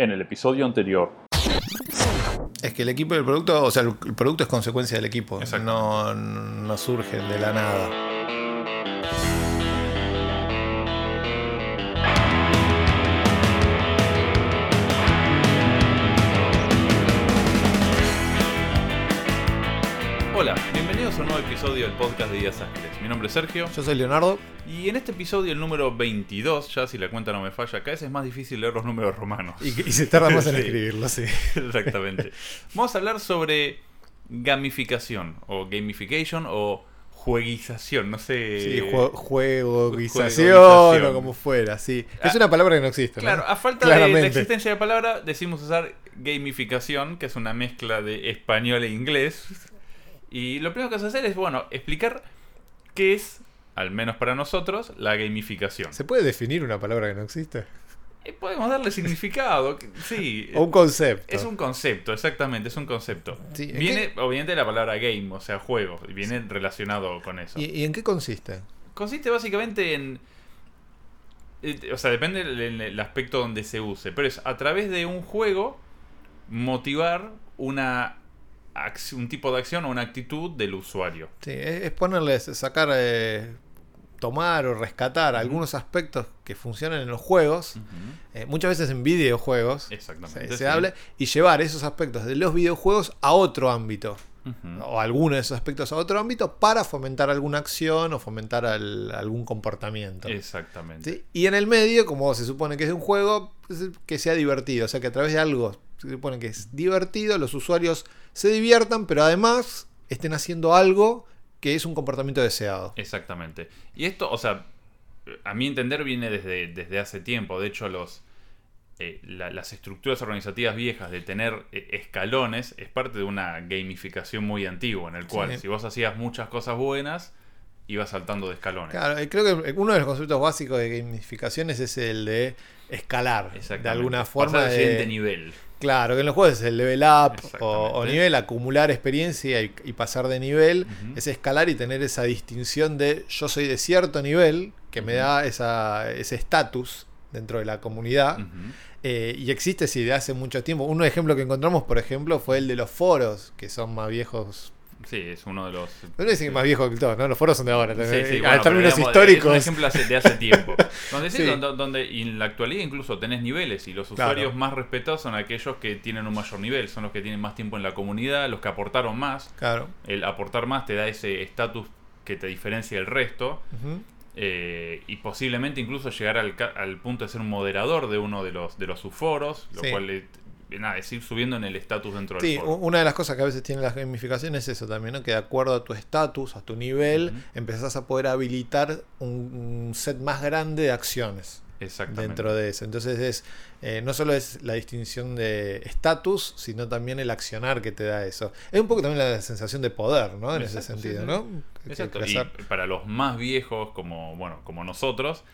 En el episodio anterior. Es que el equipo y el producto, o sea, el producto es consecuencia del equipo. No, no surge de la nada. Nuevo episodio del podcast de Días Ángeles. Mi nombre es Sergio Yo soy Leonardo. y en este episodio, el número 22, ya si la cuenta no me falla, cada vez es más difícil leer los números romanos. Y, y se tarda más en Sí. escribirlo, sí. Exactamente. Vamos a hablar sobre gamificación o gamification o jueguización, no sé. Sí, jue- juegoización juegoización. o como fuera, sí. Ah, Es una palabra que no existe, ¿no? Claro, a falta de la existencia de palabra, decimos usar gamificación, que es una mezcla de español e inglés. Y lo primero que vas a hacer es, bueno, explicar qué es, al menos para nosotros, la gamificación. ¿Se puede definir una palabra que no existe? Eh, podemos darle significado, sí. O un concepto. Es un concepto, exactamente, es un concepto. Sí, ¿en viene, obviamente, de la palabra game, o sea, juego, y viene relacionado con eso. ¿Y, y en qué consiste? Consiste básicamente en. eh, O sea, depende del aspecto donde se use, pero es a través de un juego motivar una un tipo de acción o una actitud del usuario. Sí, es, es ponerles, sacar, eh, tomar o rescatar algunos aspectos que funcionan en los juegos, eh, muchas veces en videojuegos, Exactamente. se, se sí. habla, y llevar esos aspectos de los videojuegos a otro ámbito. O alguno de esos aspectos a otro ámbito para fomentar alguna acción o fomentar al- algún comportamiento. Exactamente. ¿sí? Y en el medio, como se supone que es un juego, que sea divertido. O sea, que a través de algo se supone que es divertido, los usuarios se diviertan, pero además estén haciendo algo que es un comportamiento deseado. Exactamente. Y esto, o sea, a mi entender viene desde, desde hace tiempo. De hecho, los eh, la- las estructuras organizativas viejas de tener eh, escalones es parte de una gamificación muy antigua, en el cual Sí. si vos hacías muchas cosas buenas, ibas saltando de escalones. Claro, eh, creo que uno de los conceptos básicos de gamificaciones es el de escalar. De alguna forma. Pasar al de- siguiente nivel. Claro, que en los juegos es el level up o, nivel, acumular experiencia y, y pasar de nivel, es escalar y tener esa distinción de yo soy de cierto nivel, que me da esa, ese estatus dentro de la comunidad. Eh, y existe sí, de hace mucho tiempo. Un ejemplo que encontramos, por ejemplo, fue el de los foros, que son más viejos. Sí, es uno de los. No dicen que más viejos que todos, ¿no? Los foros son de ahora. Sí, también. sí, a bueno, pero términos históricos. Es un ejemplo de hace tiempo. Donde, sí, Sí. Donde, donde- y en la actualidad incluso tenés niveles y los Claro. usuarios más respetados son aquellos que tienen un mayor nivel, son los que tienen más tiempo en la comunidad, los que aportaron más. Claro. El aportar más te da ese estatus que te diferencia del resto eh, y posiblemente incluso llegar al, al punto de ser un moderador de uno de los de los subforos, lo Sí. cual le- nada, es ir subiendo en el estatus dentro del Sí, foro. u- una de las cosas que a veces tienen las gamificaciones es eso también, ¿no? Que de acuerdo a tu estatus, a tu nivel, Ujú. empezás a poder habilitar un, un set más grande de acciones Exactamente. dentro de eso. Entonces es eh, no solo es la distinción de estatus, sino también el accionar que te da eso. Es un poco también la sensación de poder, ¿no? En ese Exacto, sí, sentido, sí. ¿no? Exacto. Y para los más viejos, como bueno, como nosotros,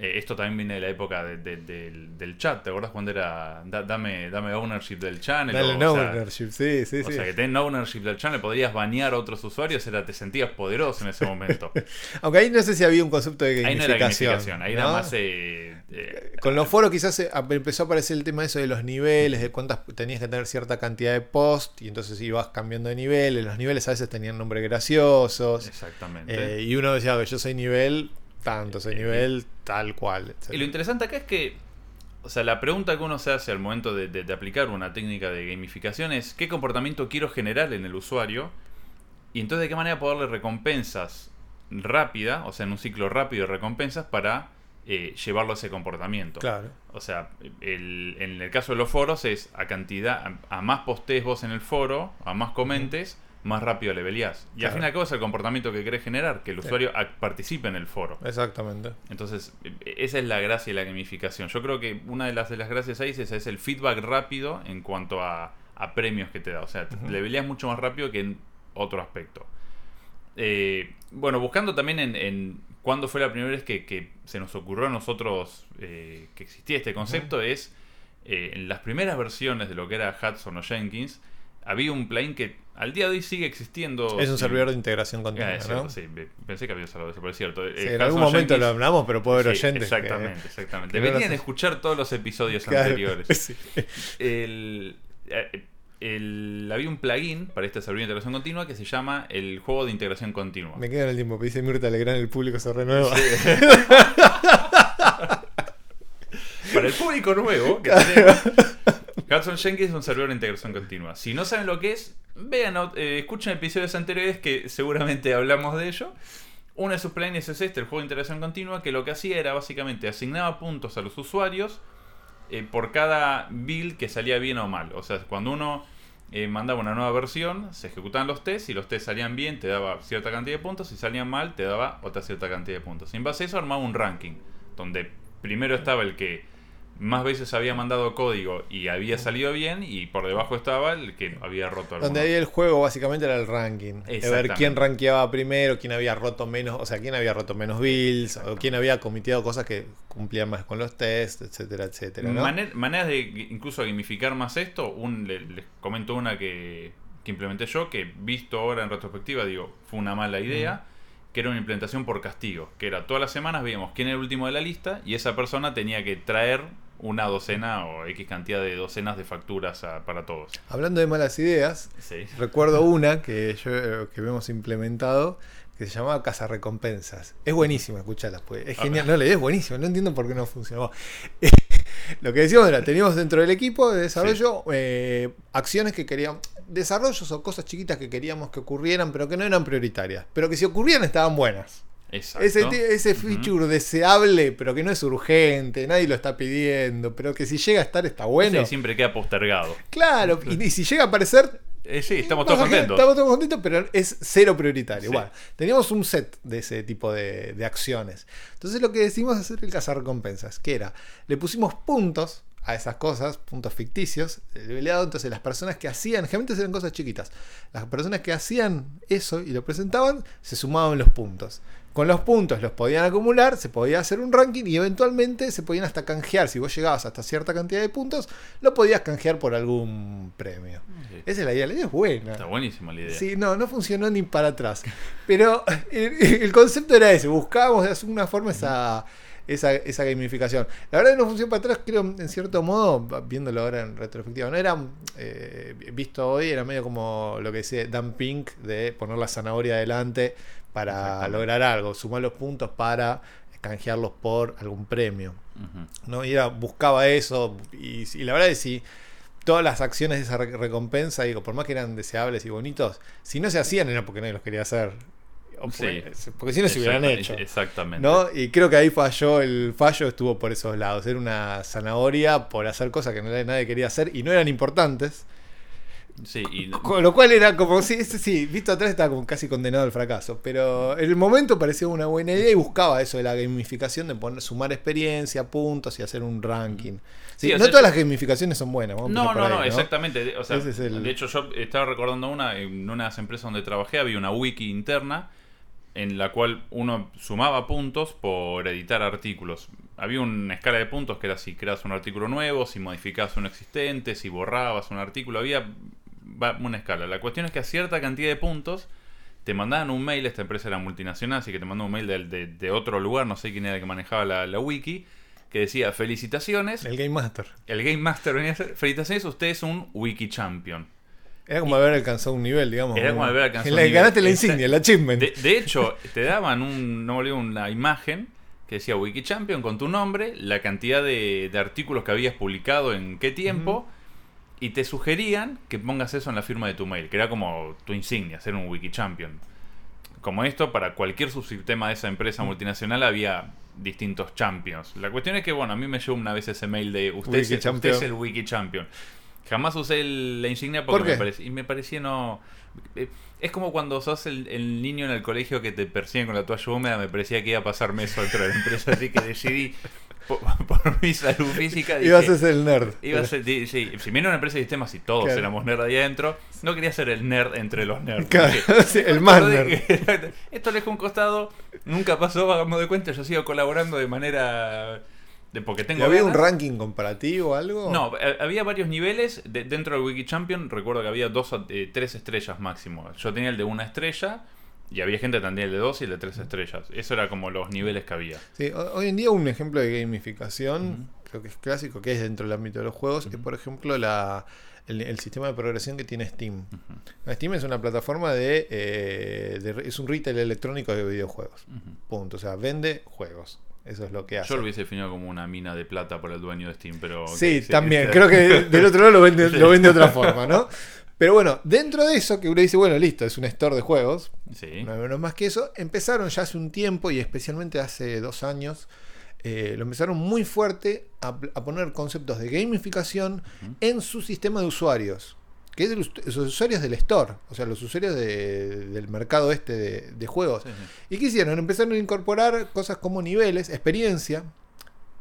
eh, esto también viene de la época de- de- del, del chat. ¿Te acuerdas cuando era da- dame, dame ownership del channel? Dale o, no o sea, ownership, sí, sí, o sí. sea, que tener ownership del channel podrías banear a otros usuarios, era, te sentías poderoso en ese momento. Aunque ahí no sé si había un concepto de ahí no era gamificación. gamificación, ahí ¿no? era más. eh, eh, Con los foros quizás eh, empezó a aparecer el tema eso de los niveles, de cuántas tenías que tener cierta cantidad de posts y entonces ibas cambiando de niveles. Los niveles a veces tenían nombres graciosos. Exactamente. y uno decía que yo soy nivel tanto, soy Eh, nivel tal cual. etc. Y lo interesante acá es que, o sea, la pregunta que uno se hace al momento de, de- de aplicar una técnica de gamificación es qué comportamiento quiero generar en el usuario y entonces de qué manera poder darle recompensas rápida, o sea, en un ciclo rápido de recompensas para eh, llevarlo a ese comportamiento. Claro. O sea, el- en el caso de los foros es a cantidad, a, a más postees vos en el foro, a más comentes, más rápido leveleás. Y al fin y al cabo es el comportamiento que querés generar, que el usuario participe en el foro. Exactamente. Entonces, e- esa es la gracia de la gamificación. Yo creo que una de las, de las gracias ahí es, es el feedback rápido en cuanto a, a premios que te da. O sea, leveleas mucho más rápido que en otro aspecto. Eh, bueno, buscando también en, en cuándo fue la primera vez que, que se nos ocurrió a nosotros eh, que existía este concepto, es eh, en las primeras versiones de lo que era Hudson o Jenkins, había un plugin que al día de hoy sigue existiendo. Es un Sí. servidor de integración continua, Ah, sí, pensé que había de eso, pero es cierto. Sí, Eh, en algún momento Jenkins- lo hablamos, pero puede haber Sí, oyentes. que- Exactamente, exactamente. que Deberían escuchar todos los episodios Claro, anteriores. El, eh, el- había un plugin para este servidor de integración continua que se llama el juego de integración continua. Me queda en el tiempo, pero dice Mirta Legrand, el público se renueva. Para el público nuevo que tenemos, Hudson Jenkins es un servidor de integración continua. Si no saben lo que es, vean, eh, escuchen episodios anteriores que seguramente hablamos de ello. Uno de sus plugins es este, el juego de integración continua, que lo que hacía era básicamente asignaba puntos a los usuarios eh, por cada build que salía bien o mal. O sea, cuando uno eh, mandaba una nueva versión, se ejecutaban los tests y los tests salían bien, te daba cierta cantidad de puntos, si salían mal, te daba otra cierta cantidad de puntos. Y en base a eso armaba un ranking, donde primero estaba el que más veces había mandado código y había salido bien, y por debajo estaba el que había roto algo. Donde ahí el juego básicamente era el ranking. De ver quién rankeaba primero, quién había roto menos, o sea, quién había roto menos builds, o quién había cometido cosas que cumplían más con los tests, etcétera, etcétera, ¿no? Maner- maneras de incluso gamificar más esto, un, le- les comento una que, que implementé yo, que visto ahora en retrospectiva, digo, fue una mala idea, que era una implementación por castigo, que era todas las semanas veíamos quién era el último de la lista y esa persona tenía que traer una docena o X cantidad de docenas de facturas a- para todos. Hablando de malas ideas, Sí. recuerdo una que yo eh, que hemos implementado que se llamaba Casa Recompensas. Es buenísima, escúchala, pues. Es genial. No, idea es buenísima, no entiendo por qué no funcionó. Lo que decíamos era, teníamos dentro del equipo de desarrollo eh, acciones que queríamos, desarrollos o cosas chiquitas que queríamos que ocurrieran, pero que no eran prioritarias, pero que si ocurrían estaban buenas. Exacto. Ese, ese feature deseable, pero que no es urgente, nadie lo está pidiendo, pero que si llega a estar está bueno. Sí, siempre queda postergado. Claro, y, y si llega a aparecer, Eh, sí, estamos todos contentos. Estamos todos contentos, pero es cero prioritario. Sí. Bueno, teníamos un set de ese tipo de, de acciones. Entonces lo que decidimos hacer el cazarrecompensas, que era, le pusimos puntos a esas cosas, puntos ficticios, leveleado, entonces las personas que hacían, generalmente eran cosas chiquitas, las personas que hacían eso y lo presentaban, se sumaban los puntos. Con los puntos los podían acumular, se podía hacer un ranking y eventualmente se podían hasta canjear. Si vos llegabas hasta cierta cantidad de puntos, lo podías canjear por algún premio. Sí. Esa es la idea, la idea es buena. Está buenísima la idea. Sí, no, no funcionó ni para atrás. Pero el, el concepto era ese, buscábamos de alguna forma esa, esa, esa gamificación. La verdad que no funcionó para atrás, creo, en cierto modo, viéndolo ahora en retrospectiva, no era, eh, visto hoy, era medio como lo que dice Dan Pink de poner la zanahoria adelante para lograr algo, sumar los puntos para canjearlos por algún premio. ¿no? Y era, buscaba eso. Y, y la verdad es que si todas las acciones de esa re- recompensa, digo, por más que eran deseables y bonitos, si no se hacían era porque nadie los quería hacer. Sí. porque, si no se hubieran hecho. Exactamente. ¿no? Y creo que ahí falló, el fallo estuvo por esos lados. Era una zanahoria por hacer cosas que nadie, nadie quería hacer y no eran importantes. Sí, y Con lo cual era como, sí, sí, visto atrás estaba como casi condenado al fracaso. Pero en el momento parecía una buena idea y buscaba eso de la gamificación, de poner, sumar experiencia, puntos y hacer un ranking. Sí, no sea, todas las gamificaciones son buenas. vamos No, no, no, exactamente. O sea, Ese es el- De hecho, yo estaba recordando una, en una de las empresas donde trabajé, había una wiki interna en la cual uno sumaba puntos por editar artículos. Había una escala de puntos que era si creas un artículo nuevo, si modificabas uno existente, si borrabas un artículo. Había una escala. La cuestión es que a cierta cantidad de puntos te mandaban un mail, esta empresa era multinacional, así que te mandó un mail de, de- de otro lugar, no sé quién era el que manejaba la, la wiki, que decía, felicitaciones, El Game Master. el Game Master venía a hacer, felicitaciones, usted es un Wiki Champion. Era como haber alcanzado un nivel, digamos. Era como haber alcanzado La- un nivel. Ganaste la insignia, el achievement. De, de hecho, te daban un, no me una imagen que decía Wiki Champion con tu nombre, la cantidad de, de artículos que habías publicado en qué tiempo, y te sugerían que pongas eso en la firma de tu mail, que era como tu insignia, ser un Wiki Champion. Como esto, para cualquier subsistema de esa empresa multinacional había distintos champions. La cuestión es que, bueno, a mí me llegó una vez ese mail de usted, es, usted es el Wiki Champion. Jamás usé el- la insignia porque ¿Por qué? me parecía, y me parecía no... eh, Es como cuando sos el, el niño en el colegio que te persiguen con la toalla húmeda, me parecía que iba a pasarme eso dentro de la empresa, así que decidí, por, por mi salud física, dije, Ibas a ser el nerd. iba a ser- di- sí, si viene una empresa de sistemas y todos Claro. éramos nerd ahí adentro, no quería ser el nerd entre los nerds. Claro, Dije, sí, el más nerd. Esto le dejé a un costado, nunca pasó, hagamos de cuenta, yo sigo colaborando de manera de, porque tengo ¿Había un ranking comparativo o algo? No, eh, había varios niveles. de- dentro del Wiki Champion recuerdo que había dos, eh, tres estrellas máximo. Yo tenía el de una estrella y había gente que tenía el de dos y el de tres estrellas. Eso era como los niveles que había. Sí, ho- hoy en día un ejemplo de gamificación, creo que es clásico, que es dentro del ámbito de los juegos, es por ejemplo la, el, el sistema de progresión que tiene Steam. Steam es una plataforma de, eh, de- es un retail electrónico de videojuegos. Punto. O sea, vende juegos. Eso es lo que hace. Yo lo hubiese definido como una mina de plata por el dueño de Steam, pero... Sí, sí, también. sí. Creo que del otro lado lo vende, lo vende de otra forma, ¿no? Pero bueno, dentro de eso, que uno dice, bueno, listo, es un store de juegos, Sí. no hay menos más que eso, empezaron ya hace un tiempo y especialmente hace dos años, eh, lo empezaron muy fuerte a, a poner conceptos de gamificación en su sistema de usuarios, que es de los, los usuarios del store, o sea, los usuarios de- del mercado este de, de juegos. Sí, sí. ¿Y qué hicieron? Empezaron a incorporar cosas como niveles, experiencia.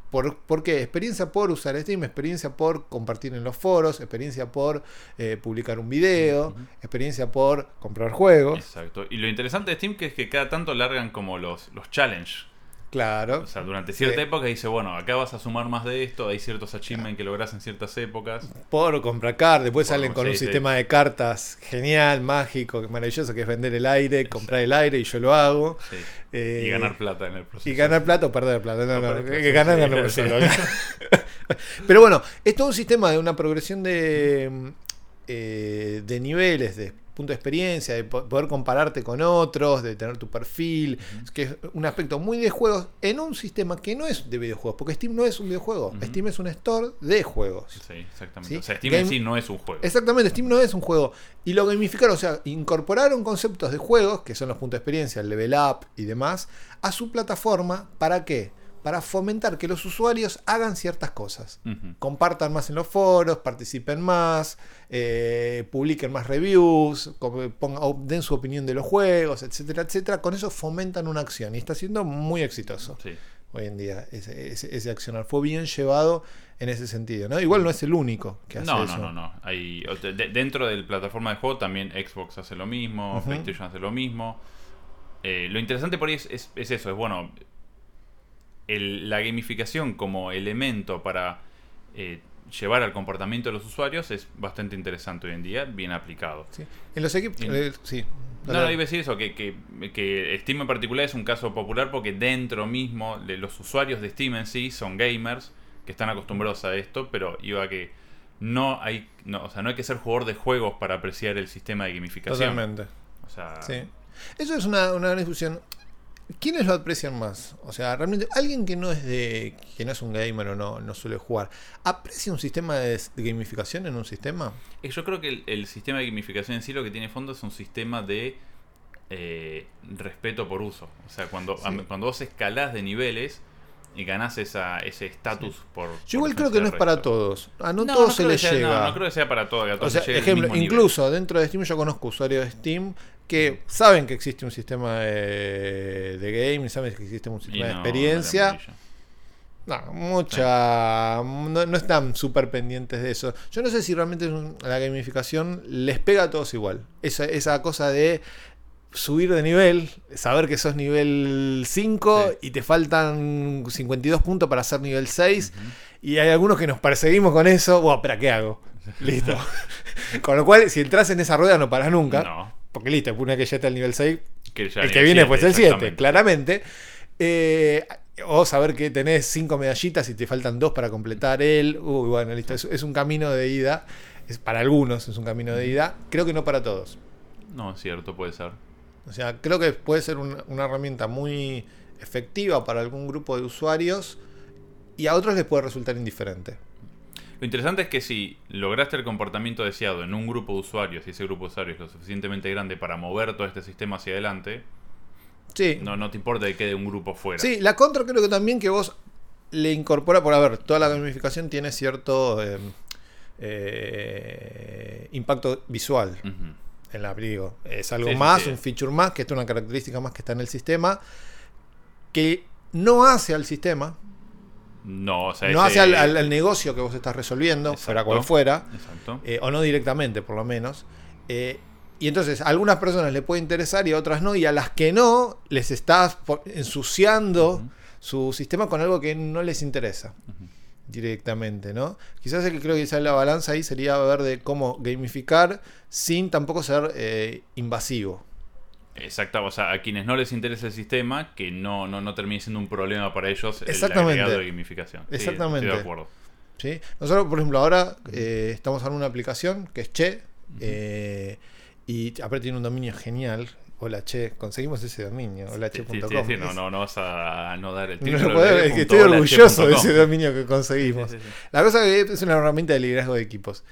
¿Por, por qué? Experiencia por usar Steam, experiencia por compartir en los foros, experiencia por eh, publicar un video, experiencia por comprar juegos. Exacto. Y lo interesante de Steam que es que cada tanto largan como los, los challenge. Claro. O sea, durante cierta Sí. época dice, bueno, acá vas a sumar más de esto, hay ciertos achievements que logras en ciertas épocas. Por comprar cartas, después Por- salen con sí, un sí. sistema de cartas genial, mágico, maravilloso, que es vender el aire, comprar el aire y yo lo hago. Sí. Eh, y ganar plata en el proceso. Y ganar plata o perder plata. No, no, que ganar, sí. ganar solo. Pero bueno, es todo un sistema de una progresión de, eh, de niveles, de punto de experiencia, de po- poder compararte con otros, de tener tu perfil, que es un aspecto muy de juegos en un sistema que no es de videojuegos, porque Steam no es un videojuego. Steam es un store de juegos. Sí, exactamente. ¿Sí? O sea, Steam Game- en sí no es un juego. Exactamente, Steam no es un juego. Y lo gamificaron, o sea, incorporaron conceptos de juegos, que son los puntos de experiencia, el level up y demás, a su plataforma. ¿Para qué? Para fomentar que los usuarios hagan ciertas cosas. Compartan más en los foros, participen más, eh, publiquen más reviews, pongan- den su opinión de los juegos, etcétera, etcétera. Con eso fomentan una acción y está siendo muy exitoso Sí. hoy en día ese, ese- ese accionar. Fue bien llevado en ese sentido. ¿no? Igual no es el único que hace No, eso. no, no, no. Hay, de- dentro de la plataforma de juego también Xbox hace lo mismo. PlayStation hace lo mismo. Eh, lo interesante por ahí es, es- es eso, es bueno, el- la gamificación como elemento para eh, llevar al comportamiento de los usuarios es bastante interesante hoy en día, bien aplicado. Sí. En los equipos. Eh, sí. No, no, iba a decir eso, que, que, que Steam en particular es un caso popular porque dentro mismo de los usuarios de Steam en sí son gamers que están acostumbrados a esto, pero iba a que no hay, no, o sea, no hay que ser jugador de juegos para apreciar el sistema de gamificación. Totalmente. O sea, Sí. Eso es una, una gran discusión. ¿Quiénes lo aprecian más? O sea, realmente, alguien que no es de. que no es un gamer o no, no suele jugar, ¿aprecia un sistema de, de gamificación en un sistema? eh, yo creo que el, el sistema de gamificación en sí lo que tiene fondo es un sistema de eh, respeto por uso. O sea, cuando, Sí. cuando vos escalás de niveles y ganás esa, ese estatus por... Yo igual por creo que no es para todos. A no, No, todos no se les sea- llega. No, no creo que sea para todos. que a O sea, ejemplo, mismo nivel. incluso dentro de Steam yo conozco usuarios de Steam que saben que existe un sistema de, de game, saben que existe un Y sistema de no, experiencia. no mucha. No, no están súper pendientes de eso. Yo no sé si realmente la gamificación les pega a todos igual. Esa, esa cosa de subir de nivel, saber que sos nivel 5 Sí. y te faltan 52 puntos para ser nivel 6. Ujú. Y hay algunos que nos perseguimos con eso. Buah, ¿pero qué hago? Listo. con lo cual, si entras en esa rueda no paras nunca. No. Porque listo, una que ya está al nivel 6, Que ya el que viene siete, pues el 7, exactamente. claramente. Eh, o saber que tenés 5 medallitas y te faltan 2 para completar él. Uy, bueno, listo. Es, es un camino de ida. Es, para algunos es un camino de ida. Creo que no para todos. No, es cierto, puede ser. O sea, creo que puede ser una, una herramienta muy efectiva para algún grupo de usuarios y a otros les puede resultar indiferente. Lo interesante es que si lograste el comportamiento deseado en un grupo de usuarios y ese grupo de usuarios es lo suficientemente grande para mover todo este sistema hacia adelante, Sí, no, no te importa que quede un grupo fuera. Sí, la contra creo que también que vos le incorpora, por a ver, toda la gamificación tiene cierto eh, eh, impacto visual en la digo, Es algo Sí, más, sí. un feature más, que es una característica más que está en el sistema, que no hace al sistema, No, o sea, no hace al, al- al negocio que vos estás resolviendo, fuera Exacto. cual fuera, Exacto. eh, o no directamente por lo menos. Eh, y entonces a algunas personas le puede interesar y a otras no, y a las que no les estás ensuciando su sistema con algo que no les interesa directamente, ¿no? Quizás el que creo que quizás la balanza ahí sería ver de cómo gamificar sin tampoco ser eh, invasivo. Exacto, o sea, a quienes no les interesa el sistema, que no, no, no termine siendo un problema para ellos Exactamente. el de gamificación. Sí, Exactamente. estoy de acuerdo. ¿sí? Nosotros, por ejemplo, ahora eh, estamos en una aplicación que es Che, eh, y aparte tiene un dominio genial. Hola Che, conseguimos ese dominio, holache.com. sí, sí, sí, no, no, no vas a no dar el No título. lo puedo- es que estoy orgulloso de ese dominio que conseguimos. La cosa que es una herramienta de liderazgo de equipos.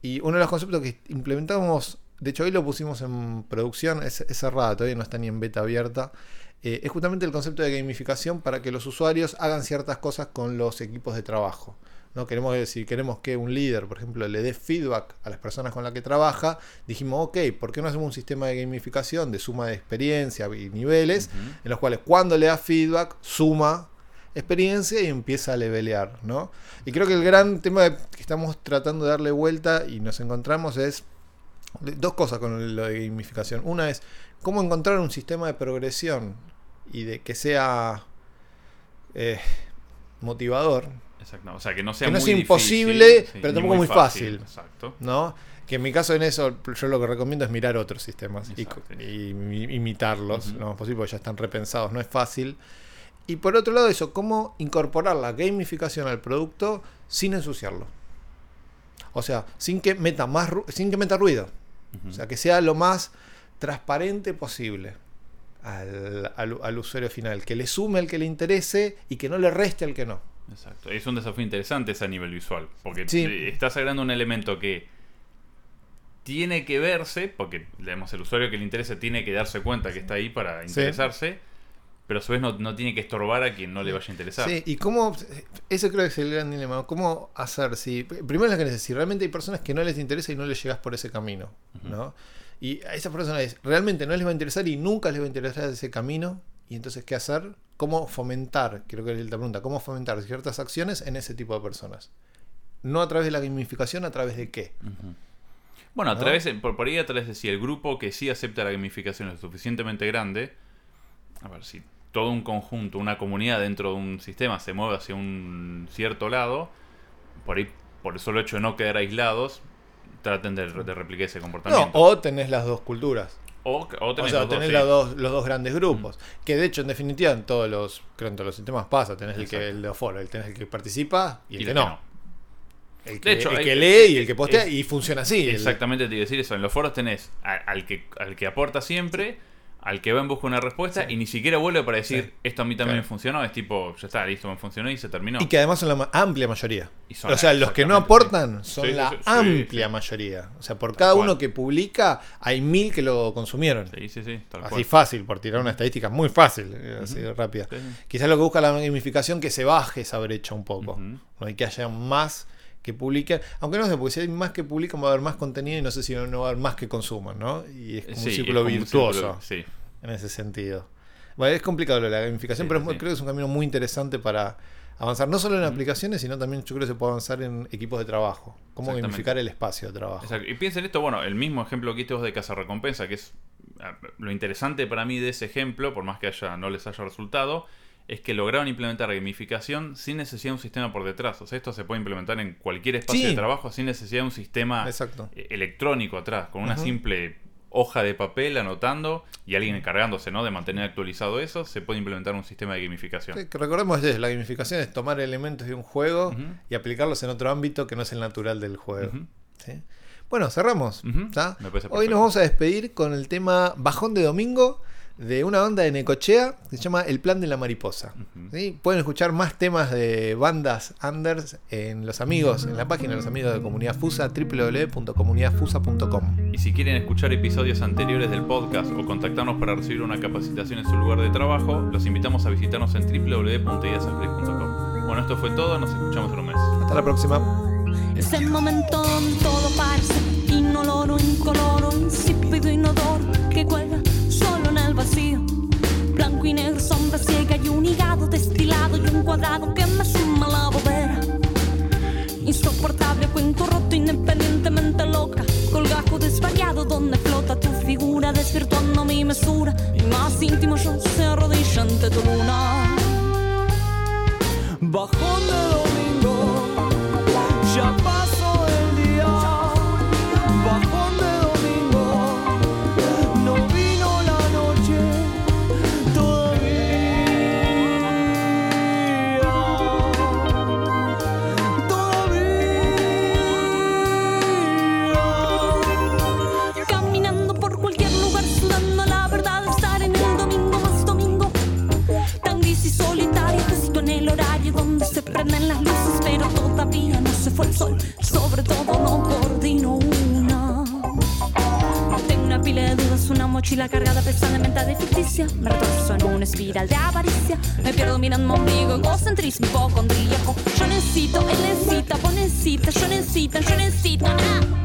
Y uno de los conceptos que implementamos, de hecho hoy lo pusimos en producción, es, es cerrada, todavía no está ni en beta abierta, eh, es justamente el concepto de gamificación para que los usuarios hagan ciertas cosas con los equipos de trabajo. ¿No? Queremos decir, queremos que un líder, por ejemplo, le dé feedback a las personas con las que trabaja. Dijimos, ok, ¿por qué no hacemos un sistema de gamificación de suma de experiencia y niveles, en los cuales cuando le da feedback, suma experiencia y empieza a levelear, ¿no? Y creo que el gran tema que estamos tratando de darle vuelta y nos encontramos es dos cosas con lo de gamificación. Una es cómo encontrar un sistema de progresión y de que sea eh, motivador, Exacto, o sea, que no sea Que no muy sea difícil, imposible, sí, pero tampoco muy fácil. Exacto. ¿no? Que en mi caso en eso, yo lo que recomiendo es mirar otros sistemas y, Exacto. y imi- imitarlos Ujú. lo más posible, porque ya están repensados, no es fácil. Y por otro lado, eso, cómo incorporar la gamificación al producto sin ensuciarlo. O sea, sin que meta más sin que meta ruido. O sea, que sea lo más transparente posible al, al- al usuario final. Que le sume al que le interese y que no le reste al que no. Exacto. Es un desafío interesante ese a nivel visual. Porque Sí. eh, estás agregando un elemento que tiene que verse, porque digamos, el usuario que le interese tiene que darse cuenta que está ahí para Sí. interesarse, pero a su vez no, no tiene que estorbar a quien no le vaya a interesar. Sí, y cómo, ese creo que es el gran dilema, cómo hacer, si, primero lo que necesitas, si realmente hay personas que no les interesa y no les llegas por ese camino. ¿no? Y a esas personas realmente no les va a interesar y nunca les va a interesar ese camino, y entonces, ¿qué hacer? ¿Cómo fomentar, creo que es la pregunta, cómo fomentar ciertas acciones en ese tipo de personas? No a través de la gamificación, a través de qué. Bueno, a ¿No? través, por, por ahí a través de si el grupo que sí acepta la gamificación es suficientemente grande, a ver, si todo un conjunto, una comunidad dentro de un sistema se mueve hacia un cierto lado, por ahí, por el solo hecho de no quedar aislados, traten de, de replicar ese No, comportamiento. o tenés las dos culturas. O, o O tenés sea, los dos, tenés sí. dos, los dos grandes grupos. Que de hecho, en definitiva, en todos los, creo en todos los sistemas pasa. Tenés el que el de foro, el, tenés el que participa y el Y que no. El De que, hecho, el hay- que lee y el que postea es- y funciona así. Exactamente te iba a decir eso. En los foros tenés al, que, al que aporta siempre, al que va en busca de una respuesta Sí. y ni siquiera vuelve para decir Sí. esto a mí también Claro. me funcionó. Es tipo, ya está, listo, me funcionó y se terminó. Y que además son la ma- amplia mayoría. Y son o sea, los que no aportan sí. son la amplia mayoría. O sea, por Tal cada cual. uno que publica, hay mil que lo consumieron. Sí, sí, sí, tal Así cual. fácil, por tirar una estadística muy fácil, eh, así rápida. Quizás lo que busca la gamificación que se baje esa brecha un poco. ¿no? Y que haya más que publiquen. Aunque no sé, porque si hay más que publican va a haber más contenido y no sé si no, va a haber más que consuman, ¿no? Y es como Sí, un círculo un virtuoso círculo, sí. en ese sentido. Bueno, es complicado la gamificación, Sí, pero es- creo que es un camino muy interesante para avanzar, no solo en aplicaciones, sino también yo creo que se puede avanzar en equipos de trabajo. Cómo gamificar el espacio de trabajo. Exacto. Y piensen esto, bueno, el mismo ejemplo que hiciste vos de Casa Recompensa, que es lo interesante para mí de ese ejemplo, por más que haya, no les haya resultado, es que lograron implementar gamificación sin necesidad de un sistema por detrás. O sea, esto se puede implementar en cualquier espacio Sí. de trabajo sin necesidad de un sistema Exacto. eh, electrónico atrás, con una simple hoja de papel anotando y alguien encargándose ¿no? de mantener actualizado eso, se puede implementar un sistema de gamificación. Sí, que recordemos la gamificación es tomar elementos de un juego y aplicarlos en otro ámbito que no es el natural del juego. Bueno, cerramos. Hoy nos vamos a despedir con el tema Bajón de Domingo de una banda de Necochea que se llama El Plan de la Mariposa. Pueden escuchar más temas de bandas Anders en los amigos, en la página de los amigos de Comunidad Fusa, www.comunidadfusa.com. Y si quieren escuchar episodios anteriores del podcast o contactarnos para recibir una capacitación en su lugar de trabajo, los invitamos a visitarnos en www.ideasafreak.com. Bueno, esto fue todo, nos escuchamos en un mes. Hasta la próxima. Es el momento todo parece inoloro, incoloro, insípido, inodoro que cuelga blanco y negro, sombra ciega y un hígado destilado y un cuadrado que me suma la bobera. Insoportable, cuento roto, independientemente loca, colgajo desvariado donde flota tu figura, desvirtuando mi mesura. Mi más íntimo yo se arrodilla ante tu luna. Bajo de prenden las luces, pero todavía no se fue el sol. Sobre todo no coordino una. Tengo una pila de dudas, una mochila cargada pesada de mental ficticia. Me retorzo en una espiral de avaricia. Me pierdo mirando mi ombligo, egocentrismo hipocondríaco. Yo necesito, él necesita, vos necesitas, yo necesito, yo necesito. Ah.